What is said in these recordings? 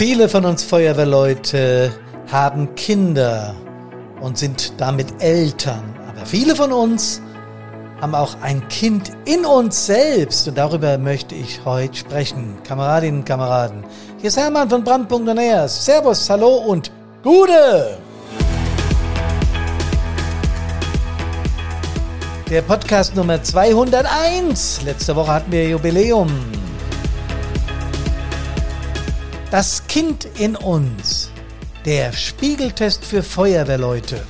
Viele von uns Feuerwehrleute haben Kinder und sind damit Eltern. Aber viele von uns haben auch ein Kind in uns selbst. Und darüber möchte ich heute sprechen. Kameradinnen und Kameraden. Hier ist Hermann von Brandpunkt und. Servus, hallo und Gude! Der Podcast Nummer 201. Letzte Woche hatten wir Jubiläum. Das Kind in uns. Der Spiegeltest für Feuerwehrleute.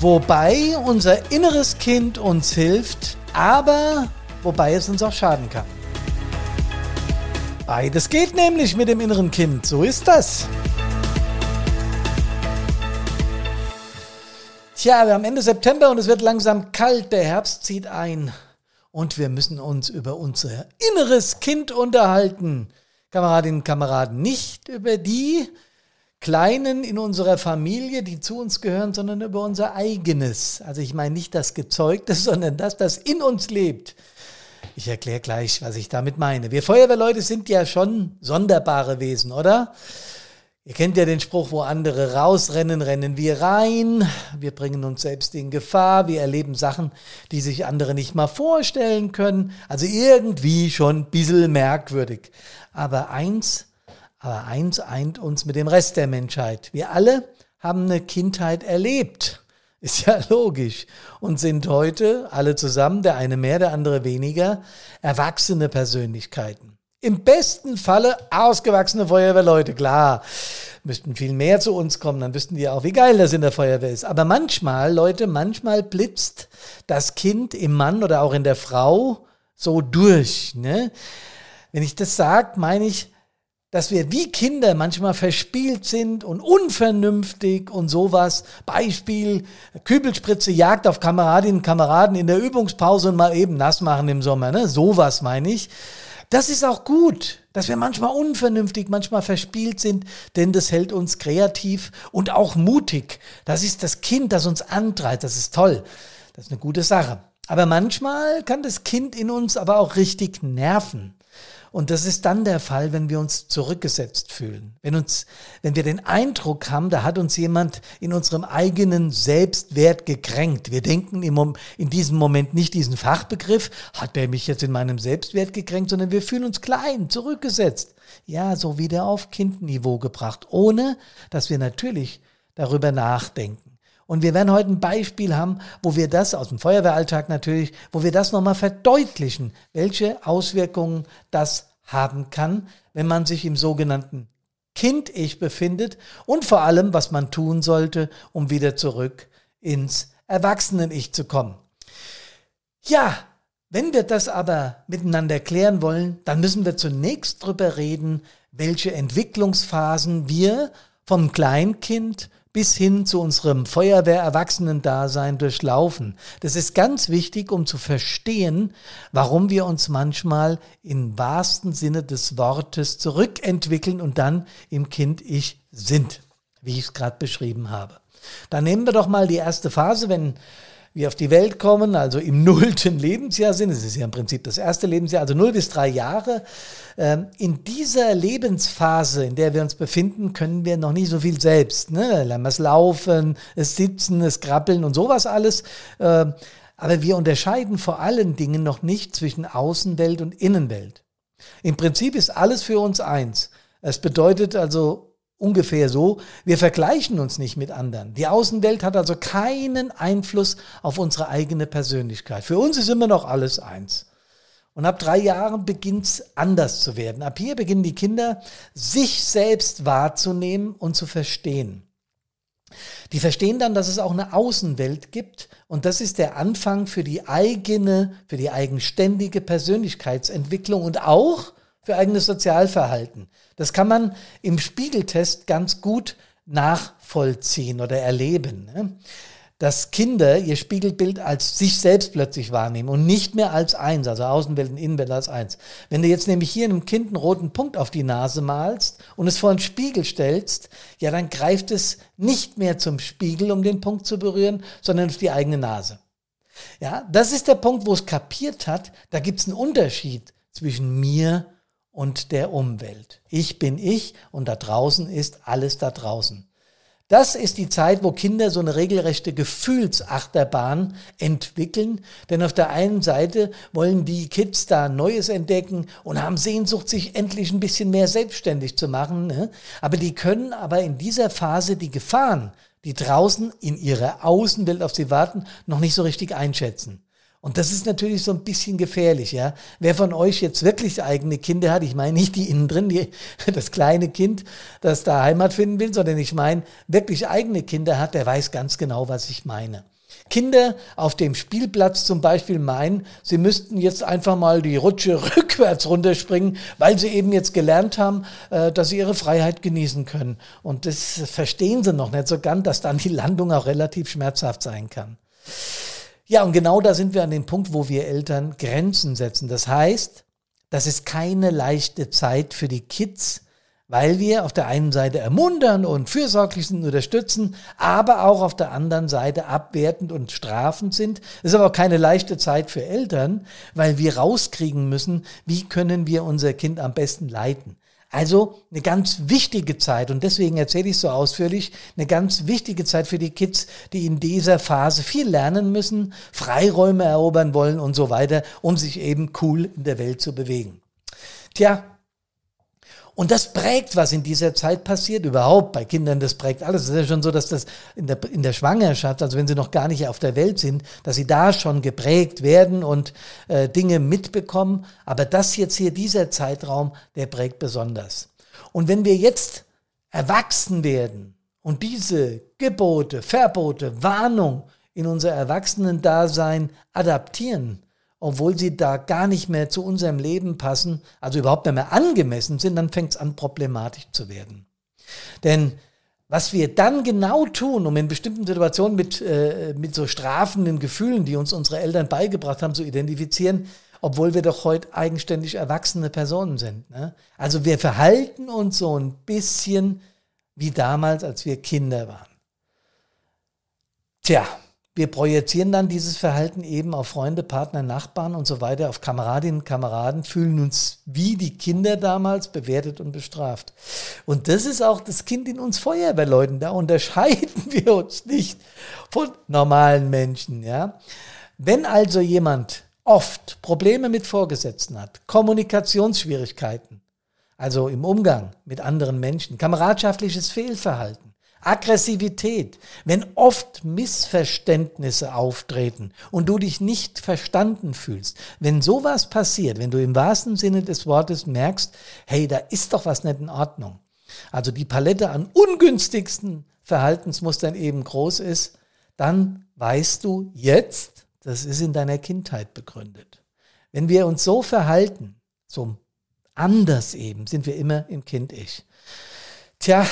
Wobei unser inneres Kind uns hilft, aber wobei es uns auch schaden kann. Beides geht nämlich mit dem inneren Kind, so ist das. Tja, wir haben Ende September und es wird langsam kalt, der Herbst zieht ein und wir müssen uns über unser inneres Kind unterhalten. Kameradinnen und Kameraden, nicht über die Kleinen in unserer Familie, die zu uns gehören, sondern über unser eigenes. Also ich meine nicht das Gezeugte, sondern das, das in uns lebt. Ich erkläre gleich, was ich damit meine. Wir Feuerwehrleute sind ja schon sonderbare Wesen, oder? Ihr kennt ja den Spruch, wo andere rausrennen, rennen wir rein. Wir bringen uns selbst in Gefahr. Wir erleben Sachen, die sich andere nicht mal vorstellen können. Also irgendwie schon ein bisschen merkwürdig. Aber eins, aber eins eint uns mit dem Rest der Menschheit. Wir alle haben eine Kindheit erlebt. Ist ja logisch. Und sind heute alle zusammen, der eine mehr, der andere weniger, erwachsene Persönlichkeiten. Im besten Falle ausgewachsene Feuerwehrleute, klar. Müssten viel mehr zu uns kommen, dann wüssten die auch, wie geil das in der Feuerwehr ist. Aber manchmal, Leute, manchmal blitzt das Kind im Mann oder auch in der Frau so durch. Ne? Wenn ich das sage, meine ich, dass wir wie Kinder manchmal verspielt sind und unvernünftig und sowas. Beispiel, Kübelspritze Jagd auf Kameradinnen und Kameraden in der Übungspause und mal eben nass machen im Sommer. Ne? Sowas meine ich. Das ist auch gut, dass wir manchmal unvernünftig, manchmal verspielt sind, denn das hält uns kreativ und auch mutig. Das ist das Kind, das uns antreibt. Das ist toll. Das ist eine gute Sache. Aber manchmal kann das Kind in uns aber auch richtig nerven. Und das ist dann der Fall, wenn wir uns zurückgesetzt fühlen. Wenn uns, wenn wir den Eindruck haben, da hat uns jemand in unserem eigenen Selbstwert gekränkt. Wir denken im, in diesem Moment nicht diesen Fachbegriff, hat der mich jetzt in meinem Selbstwert gekränkt, sondern wir fühlen uns klein, zurückgesetzt. Ja, so wieder auf Kindniveau gebracht, ohne dass wir natürlich darüber nachdenken. Und wir werden heute ein Beispiel haben, wo wir das aus dem Feuerwehralltag natürlich, wo wir das nochmal verdeutlichen, welche Auswirkungen das haben kann, wenn man sich im sogenannten Kind-Ich befindet und vor allem, was man tun sollte, um wieder zurück ins Erwachsenen-Ich zu kommen. Ja, wenn wir das aber miteinander klären wollen, dann müssen wir zunächst darüber reden, welche Entwicklungsphasen wir vom Kleinkind bis hin zu unserem Feuerwehr-Erwachsenen-Dasein durchlaufen. Das ist ganz wichtig, um zu verstehen, warum wir uns manchmal im wahrsten Sinne des Wortes zurückentwickeln und dann im Kind-Ich sind, wie ich es gerade beschrieben habe. Dann nehmen wir doch mal die erste Phase, wenn wir auf die Welt kommen, also im nullten Lebensjahr sind, es ist ja im Prinzip das erste Lebensjahr, also null bis drei Jahre. Ähm, in dieser Lebensphase, in der wir uns befinden, können wir noch nicht so viel selbst. Ne? Lernen wir es laufen, es sitzen, es krabbeln und sowas alles. Ähm, aber wir unterscheiden vor allen Dingen noch nicht zwischen Außenwelt und Innenwelt. Im Prinzip ist alles für uns eins. Es bedeutet also ungefähr so, wir vergleichen uns nicht mit anderen. Die Außenwelt hat also keinen Einfluss auf unsere eigene Persönlichkeit. Für uns ist immer noch alles eins. Und ab drei Jahren beginnt es anders zu werden. Ab hier beginnen die Kinder, sich selbst wahrzunehmen und zu verstehen. Die verstehen dann, dass es auch eine Außenwelt gibt und das ist der Anfang für die eigene, für die eigenständige Persönlichkeitsentwicklung und auch für eigenes Sozialverhalten. Das kann man im Spiegeltest ganz gut nachvollziehen oder erleben. Ne? Dass Kinder ihr Spiegelbild als sich selbst plötzlich wahrnehmen und nicht mehr als eins, also Außenwelt und Innenwelt als eins. Wenn du jetzt nämlich hier einem Kind einen roten Punkt auf die Nase malst und es vor einen Spiegel stellst, ja, dann greift es nicht mehr zum Spiegel, um den Punkt zu berühren, sondern auf die eigene Nase. Ja, das ist der Punkt, wo es kapiert hat, da gibt es einen Unterschied zwischen mir und der Umwelt. Ich bin ich und da draußen ist alles da draußen. Das ist die Zeit, wo Kinder so eine regelrechte Gefühlsachterbahn entwickeln. Denn auf der einen Seite wollen die Kids da Neues entdecken und haben Sehnsucht, sich endlich ein bisschen mehr selbstständig zu machen. Ne? Aber die können aber in dieser Phase die Gefahren, die draußen in ihrer Außenwelt auf sie warten, noch nicht so richtig einschätzen. Und das ist natürlich so ein bisschen gefährlich, ja. Wer von euch jetzt wirklich eigene Kinder hat, ich meine nicht die innen drin, die, das kleine Kind, das da Heimat finden will, sondern ich meine wirklich eigene Kinder hat, der weiß ganz genau, was ich meine. Kinder auf dem Spielplatz zum Beispiel meinen, sie müssten jetzt einfach mal die Rutsche rückwärts runterspringen, weil sie eben jetzt gelernt haben, äh, dass sie ihre Freiheit genießen können. Und das verstehen sie noch nicht so ganz, dass dann die Landung auch relativ schmerzhaft sein kann. Ja, und genau da sind wir an dem Punkt, wo wir Eltern Grenzen setzen. Das heißt, das ist keine leichte Zeit für die Kids, weil wir auf der einen Seite ermuntern und fürsorglich sind, unterstützen, aber auch auf der anderen Seite abwertend und strafend sind. Es ist aber auch keine leichte Zeit für Eltern, weil wir rauskriegen müssen, wie können wir unser Kind am besten leiten. Also eine ganz wichtige Zeit und deswegen erzähle ich so ausführlich, eine ganz wichtige Zeit für die Kids, die in dieser Phase viel lernen müssen, Freiräume erobern wollen und so weiter, um sich eben cool in der Welt zu bewegen. Tja, und das prägt, was in dieser Zeit passiert, überhaupt bei Kindern, das prägt alles. Es ist ja schon so, dass das in der, in der Schwangerschaft, also wenn sie noch gar nicht auf der Welt sind, dass sie da schon geprägt werden und äh, Dinge mitbekommen. Aber das jetzt hier, dieser Zeitraum, der prägt besonders. Und wenn wir jetzt erwachsen werden und diese Gebote, Verbote, Warnung in unser Erwachsenendasein adaptieren, obwohl sie da gar nicht mehr zu unserem Leben passen, also überhaupt nicht mehr angemessen sind, dann fängt es an, problematisch zu werden. Denn was wir dann genau tun, um in bestimmten Situationen mit, äh, mit so strafenden Gefühlen, die uns unsere Eltern beigebracht haben, zu identifizieren, obwohl wir doch heute eigenständig erwachsene Personen sind. Ne? Also wir verhalten uns so ein bisschen wie damals, als wir Kinder waren. Tja, wir projizieren dann dieses Verhalten eben auf Freunde, Partner, Nachbarn und so weiter, auf Kameradinnen, Kameraden, fühlen uns wie die Kinder damals bewertet und bestraft. Und das ist auch das Kind in uns Feuerwehrleuten. Da unterscheiden wir uns nicht von normalen Menschen, ja. Wenn also jemand oft Probleme mit Vorgesetzten hat, Kommunikationsschwierigkeiten, also im Umgang mit anderen Menschen, kameradschaftliches Fehlverhalten, Aggressivität, wenn oft Missverständnisse auftreten und du dich nicht verstanden fühlst, wenn sowas passiert, wenn du im wahrsten Sinne des Wortes merkst, hey, da ist doch was nicht in Ordnung. Also die Palette an ungünstigsten Verhaltensmustern eben groß ist, dann weißt du jetzt, das ist in deiner Kindheit begründet. Wenn wir uns so verhalten, so anders eben, sind wir immer im Kind-Ich. Tja,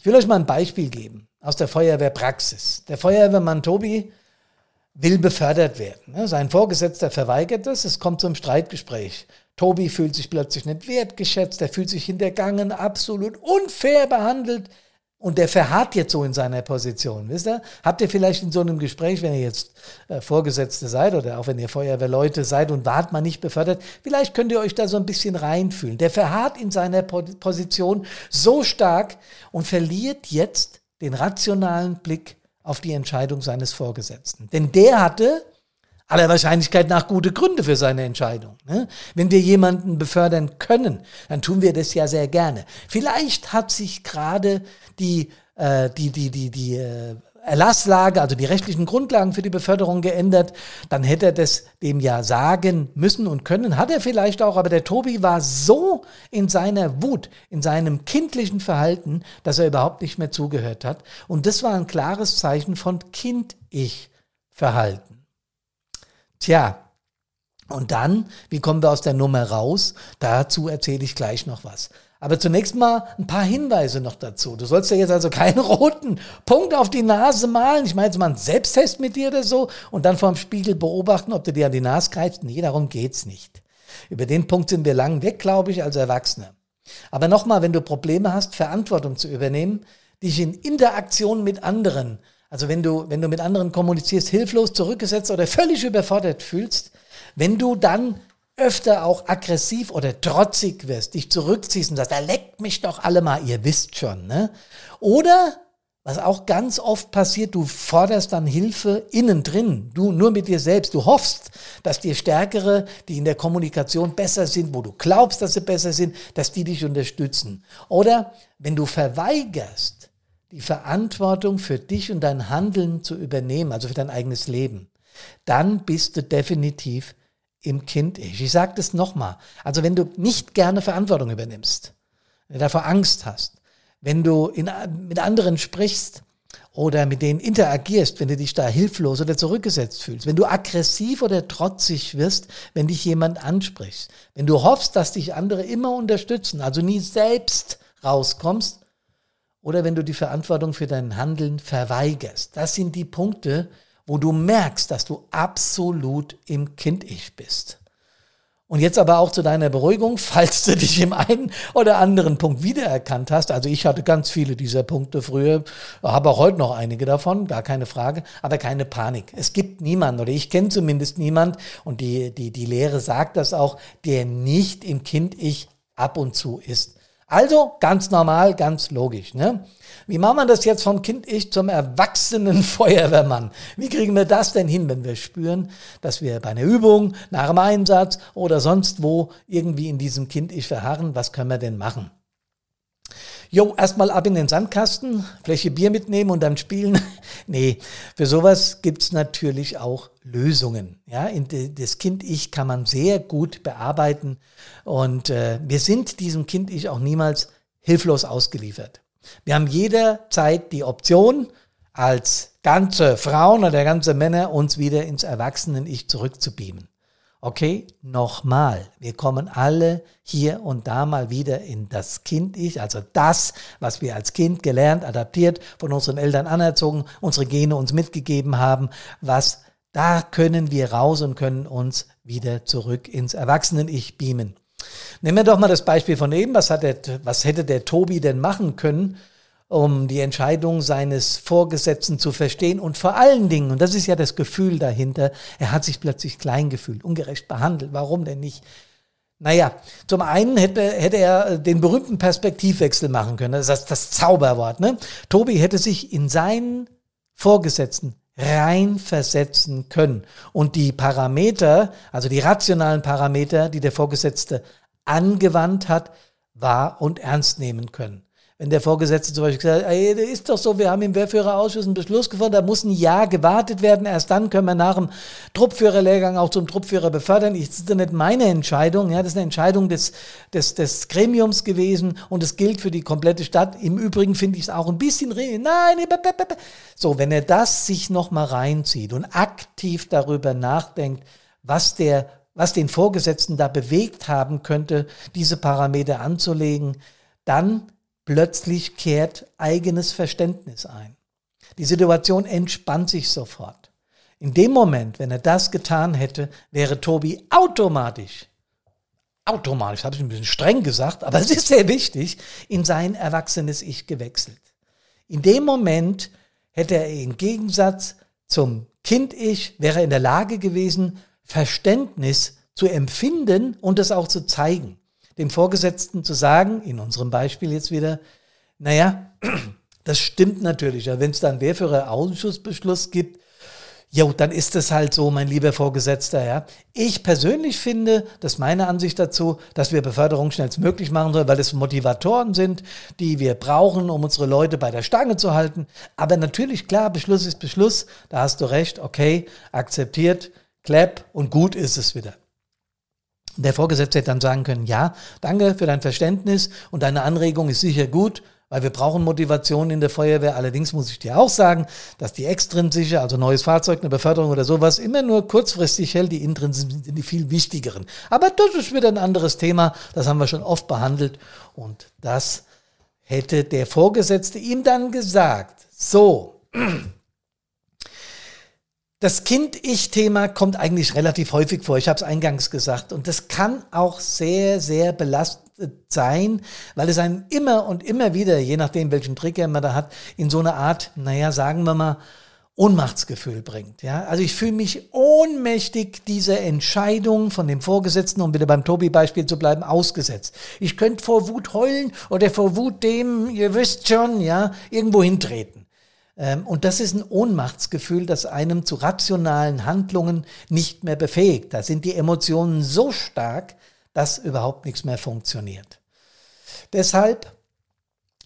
ich will euch mal ein Beispiel geben aus der Feuerwehrpraxis. Der Feuerwehrmann Tobi will befördert werden. Sein Vorgesetzter verweigert das, es kommt zum Streitgespräch. Tobi fühlt sich plötzlich nicht wertgeschätzt, er fühlt sich hintergangen, absolut unfair behandelt. Und der verharrt jetzt so in seiner Position, wisst ihr? Habt ihr vielleicht in so einem Gespräch, wenn ihr jetzt äh, Vorgesetzte seid oder auch wenn ihr Feuerwehrleute seid und wart mal nicht befördert, vielleicht könnt ihr euch da so ein bisschen reinfühlen. Der verharrt in seiner Position so stark und verliert jetzt den rationalen Blick auf die Entscheidung seines Vorgesetzten. Denn der hatte aller Wahrscheinlichkeit nach gute Gründe für seine Entscheidung. Ne? Wenn wir jemanden befördern können, dann tun wir das ja sehr gerne. Vielleicht hat sich gerade die, äh, die, die, die, die äh, Erlasslage, also die rechtlichen Grundlagen für die Beförderung geändert, dann hätte er das dem ja sagen müssen und können. Hat er vielleicht auch, aber der Tobi war so in seiner Wut, in seinem kindlichen Verhalten, dass er überhaupt nicht mehr zugehört hat. Und das war ein klares Zeichen von Kind-Ich-Verhalten. Tja, und dann, wie kommen wir aus der Nummer raus? Dazu erzähle ich gleich noch was. Aber zunächst mal ein paar Hinweise noch dazu. Du sollst ja jetzt also keinen roten Punkt auf die Nase malen. Ich meine jetzt mal einen Selbsttest mit dir oder so und dann vorm Spiegel beobachten, ob du dir an die Nase greifst. Nee, darum geht's nicht. Über den Punkt sind wir lang weg, glaube ich, als Erwachsene. Aber nochmal, wenn du Probleme hast, Verantwortung zu übernehmen, dich in Interaktion mit anderen also wenn du, wenn du mit anderen kommunizierst, hilflos zurückgesetzt oder völlig überfordert fühlst, wenn du dann öfter auch aggressiv oder trotzig wirst, dich zurückziehst und sagst, da leckt mich doch alle mal, ihr wisst schon, ne? Oder was auch ganz oft passiert, du forderst dann Hilfe innen drin, du nur mit dir selbst. Du hoffst, dass dir Stärkere, die in der Kommunikation besser sind, wo du glaubst, dass sie besser sind, dass die dich unterstützen. Oder wenn du verweigerst, die Verantwortung für dich und dein Handeln zu übernehmen, also für dein eigenes Leben, dann bist du definitiv im Kind-Ich. Ich sage das nochmal. Also wenn du nicht gerne Verantwortung übernimmst, wenn du davor Angst hast, wenn du in, mit anderen sprichst oder mit denen interagierst, wenn du dich da hilflos oder zurückgesetzt fühlst, wenn du aggressiv oder trotzig wirst, wenn dich jemand anspricht, wenn du hoffst, dass dich andere immer unterstützen, also nie selbst rauskommst, oder wenn du die Verantwortung für dein Handeln verweigerst. Das sind die Punkte, wo du merkst, dass du absolut im Kind-Ich bist. Und jetzt aber auch zu deiner Beruhigung, falls du dich im einen oder anderen Punkt wiedererkannt hast. Also ich hatte ganz viele dieser Punkte früher, habe auch heute noch einige davon, gar keine Frage, aber keine Panik. Es gibt niemanden, oder ich kenne zumindest niemand, und die, die, die Lehre sagt das auch, der nicht im Kind-Ich ab und zu ist. Also ganz normal, ganz logisch. Ne? Wie machen wir das jetzt vom Kind-Ich zum erwachsenen Feuerwehrmann? Wie kriegen wir das denn hin, wenn wir spüren, dass wir bei einer Übung, nach einem Einsatz oder sonst wo irgendwie in diesem Kind-Ich verharren? Was können wir denn machen? Jo, erstmal ab in den Sandkasten, Fläche Bier mitnehmen und dann spielen. nee, für sowas gibt's natürlich auch Lösungen. Ja, in das Kind-Ich kann man sehr gut bearbeiten und äh, wir sind diesem Kind-Ich auch niemals hilflos ausgeliefert. Wir haben jederzeit die Option, als ganze Frauen oder ganze Männer uns wieder ins Erwachsenen-Ich zurückzubeamen. Okay, nochmal, wir kommen alle hier und da mal wieder in das Kind-Ich, also das, was wir als Kind gelernt, adaptiert, von unseren Eltern anerzogen, unsere Gene uns mitgegeben haben, was da können wir raus und können uns wieder zurück ins Erwachsenen-Ich beamen. Nehmen wir doch mal das Beispiel von eben. Was, hat der, was hätte der Tobi denn machen können, um die Entscheidung seines Vorgesetzten zu verstehen und vor allen Dingen, und das ist ja das Gefühl dahinter, er hat sich plötzlich klein gefühlt, ungerecht behandelt. Warum denn nicht? Naja, zum einen hätte, hätte er den berühmten Perspektivwechsel machen können. Das ist das Zauberwort. Ne? Tobi hätte sich in seinen Vorgesetzten reinversetzen können und die Parameter, also die rationalen Parameter, die der Vorgesetzte angewandt hat, wahr und ernst nehmen können wenn der Vorgesetzte zum Beispiel gesagt hat, ey, ist doch so, wir haben im Wehrführerausschuss einen Beschluss gefunden, da muss ein Jahr gewartet werden, erst dann können wir nach dem Truppführerlehrgang auch zum Truppführer befördern. Das ist nicht meine Entscheidung, ja, das ist eine Entscheidung des, des, des Gremiums gewesen und es gilt für die komplette Stadt. Im Übrigen finde ich es auch ein bisschen, nein, so, wenn er das sich nochmal reinzieht und aktiv darüber nachdenkt, was der was den Vorgesetzten da bewegt haben könnte, diese Parameter anzulegen, dann Plötzlich kehrt eigenes Verständnis ein. Die Situation entspannt sich sofort. In dem Moment, wenn er das getan hätte, wäre Tobi automatisch, automatisch, habe ich ein bisschen streng gesagt, aber es ist sehr wichtig, in sein erwachsenes Ich gewechselt. In dem Moment hätte er im Gegensatz zum Kind-Ich, wäre in der Lage gewesen, Verständnis zu empfinden und es auch zu zeigen dem Vorgesetzten zu sagen, in unserem Beispiel jetzt wieder, naja, das stimmt natürlich. Wenn es dann Wehrführer-Ausschussbeschluss gibt, jo, dann ist es halt so, mein lieber Vorgesetzter. Ja. Ich persönlich finde, das ist meine Ansicht dazu, dass wir Beförderung schnellstmöglich machen sollen, weil es Motivatoren sind, die wir brauchen, um unsere Leute bei der Stange zu halten. Aber natürlich, klar, Beschluss ist Beschluss. Da hast du recht. Okay, akzeptiert, clap und gut ist es wieder. Der Vorgesetzte hätte dann sagen können, ja, danke für dein Verständnis und deine Anregung ist sicher gut, weil wir brauchen Motivation in der Feuerwehr. Allerdings muss ich dir auch sagen, dass die extrinsische, also neues Fahrzeug, eine Beförderung oder sowas, immer nur kurzfristig hält. Die intrinsischen sind die viel wichtigeren. Aber das ist wieder ein anderes Thema. Das haben wir schon oft behandelt. Und das hätte der Vorgesetzte ihm dann gesagt. So. Das Kind-Ich-Thema kommt eigentlich relativ häufig vor. Ich habe es eingangs gesagt. Und das kann auch sehr, sehr belastet sein, weil es einem immer und immer wieder, je nachdem, welchen Trigger man da hat, in so eine Art, naja, sagen wir mal, Ohnmachtsgefühl bringt. Ja? Also ich fühle mich ohnmächtig dieser Entscheidung von dem Vorgesetzten, um wieder beim Tobi-Beispiel zu bleiben, ausgesetzt. Ich könnte vor Wut heulen oder vor Wut dem, ihr wisst schon, ja, irgendwo hintreten. Ähm, und das ist ein Ohnmachtsgefühl, das einem zu rationalen Handlungen nicht mehr befähigt. Da sind die Emotionen so stark, dass überhaupt nichts mehr funktioniert. Deshalb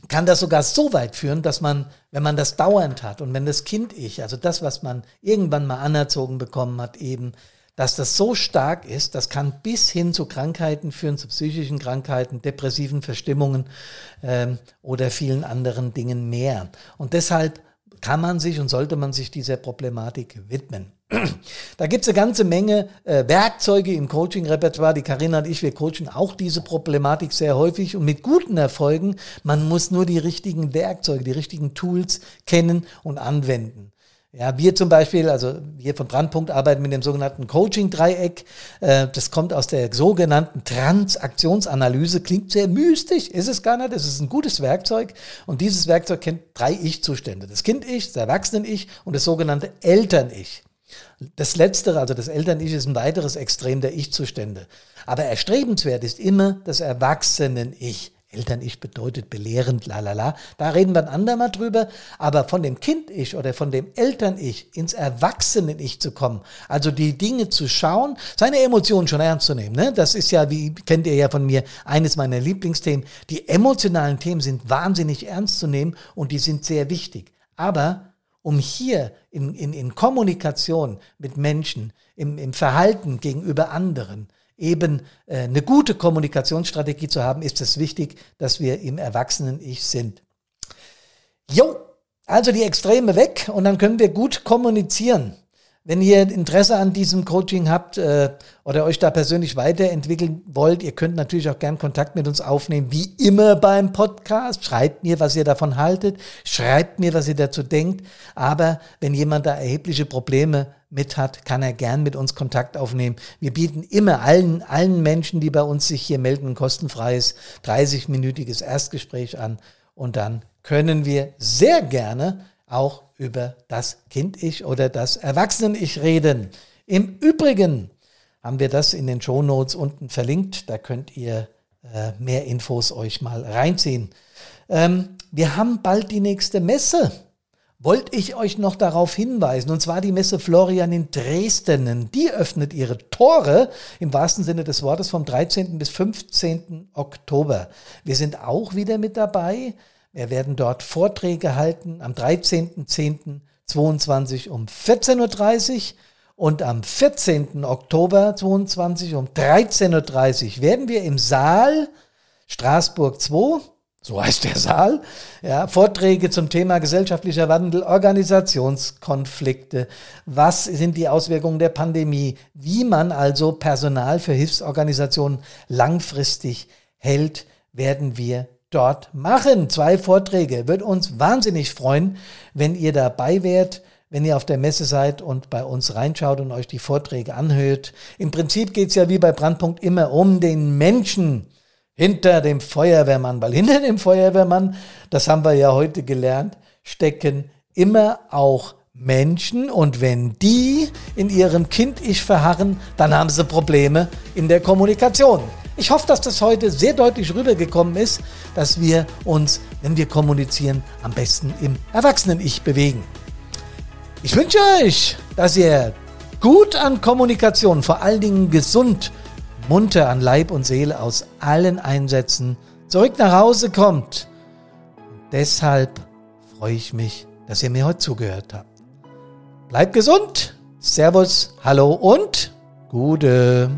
kann das sogar so weit führen, dass man, wenn man das dauernd hat und wenn das Kind-Ich, also das, was man irgendwann mal anerzogen bekommen hat, eben, dass das so stark ist, das kann bis hin zu Krankheiten führen, zu psychischen Krankheiten, depressiven Verstimmungen ähm, oder vielen anderen Dingen mehr. Und deshalb kann man sich und sollte man sich dieser Problematik widmen. Da gibt es eine ganze Menge äh, Werkzeuge im Coaching-Repertoire. Die Karina und ich, wir coachen auch diese Problematik sehr häufig und mit guten Erfolgen. Man muss nur die richtigen Werkzeuge, die richtigen Tools kennen und anwenden. Ja, wir zum Beispiel, also hier von Brandpunkt arbeiten mit dem sogenannten Coaching-Dreieck. Äh, das kommt aus der sogenannten Transaktionsanalyse. Klingt sehr mystisch, ist es gar nicht. Es ist ein gutes Werkzeug und dieses Werkzeug kennt drei Ich-Zustände. Das Kind-Ich, das Erwachsenen-Ich und das sogenannte Eltern-Ich. Das Letztere, also das Eltern-Ich, ist ein weiteres Extrem der Ich-Zustände. Aber erstrebenswert ist immer das Erwachsenen-Ich. Eltern-Ich bedeutet belehrend, la la la. Da reden wir ein andermal drüber. Aber von dem Kind-Ich oder von dem Eltern-Ich ins Erwachsenen-Ich zu kommen, also die Dinge zu schauen, seine Emotionen schon ernst zu nehmen. Ne? Das ist ja, wie kennt ihr ja von mir, eines meiner Lieblingsthemen. Die emotionalen Themen sind wahnsinnig ernst zu nehmen und die sind sehr wichtig. Aber um hier in, in, in Kommunikation mit Menschen, im, im Verhalten gegenüber anderen, eben äh, eine gute Kommunikationsstrategie zu haben, ist es wichtig, dass wir im Erwachsenen-Ich sind. Jo, also die Extreme weg und dann können wir gut kommunizieren. Wenn ihr Interesse an diesem Coaching habt äh, oder euch da persönlich weiterentwickeln wollt, ihr könnt natürlich auch gern Kontakt mit uns aufnehmen, wie immer beim Podcast. Schreibt mir, was ihr davon haltet, schreibt mir, was ihr dazu denkt. Aber wenn jemand da erhebliche Probleme mit hat, kann er gern mit uns Kontakt aufnehmen. Wir bieten immer allen, allen Menschen, die bei uns sich hier melden, ein kostenfreies 30-minütiges Erstgespräch an. Und dann können wir sehr gerne auch über das Kind-Ich oder das Erwachsenen-Ich reden. Im Übrigen haben wir das in den Show Notes unten verlinkt. Da könnt ihr äh, mehr Infos euch mal reinziehen. Ähm, wir haben bald die nächste Messe. Wollte ich euch noch darauf hinweisen, und zwar die Messe Florian in Dresden. Die öffnet ihre Tore im wahrsten Sinne des Wortes vom 13. bis 15. Oktober. Wir sind auch wieder mit dabei. Wir werden dort Vorträge halten am 13.10.22 um 14.30 Uhr und am 14. Oktober 22 um 13.30 Uhr werden wir im Saal Straßburg 2, so heißt der Saal, ja, Vorträge zum Thema gesellschaftlicher Wandel, Organisationskonflikte, was sind die Auswirkungen der Pandemie, wie man also Personal für Hilfsorganisationen langfristig hält, werden wir dort machen. Zwei Vorträge. Wird uns wahnsinnig freuen, wenn ihr dabei wärt, wenn ihr auf der Messe seid und bei uns reinschaut und euch die Vorträge anhört. Im Prinzip geht es ja wie bei Brandpunkt immer um den Menschen hinter dem Feuerwehrmann, weil hinter dem Feuerwehrmann, das haben wir ja heute gelernt, stecken immer auch Menschen und wenn die in ihrem Kind-Ich verharren, dann haben sie Probleme in der Kommunikation. Ich hoffe, dass das heute sehr deutlich rübergekommen ist, dass wir uns, wenn wir kommunizieren, am besten im Erwachsenen-Ich bewegen. Ich wünsche euch, dass ihr gut an Kommunikation, vor allen Dingen gesund, munter an Leib und Seele aus allen Einsätzen zurück nach Hause kommt. Und deshalb freue ich mich, dass ihr mir heute zugehört habt. Bleibt gesund. Servus, hallo und Gute.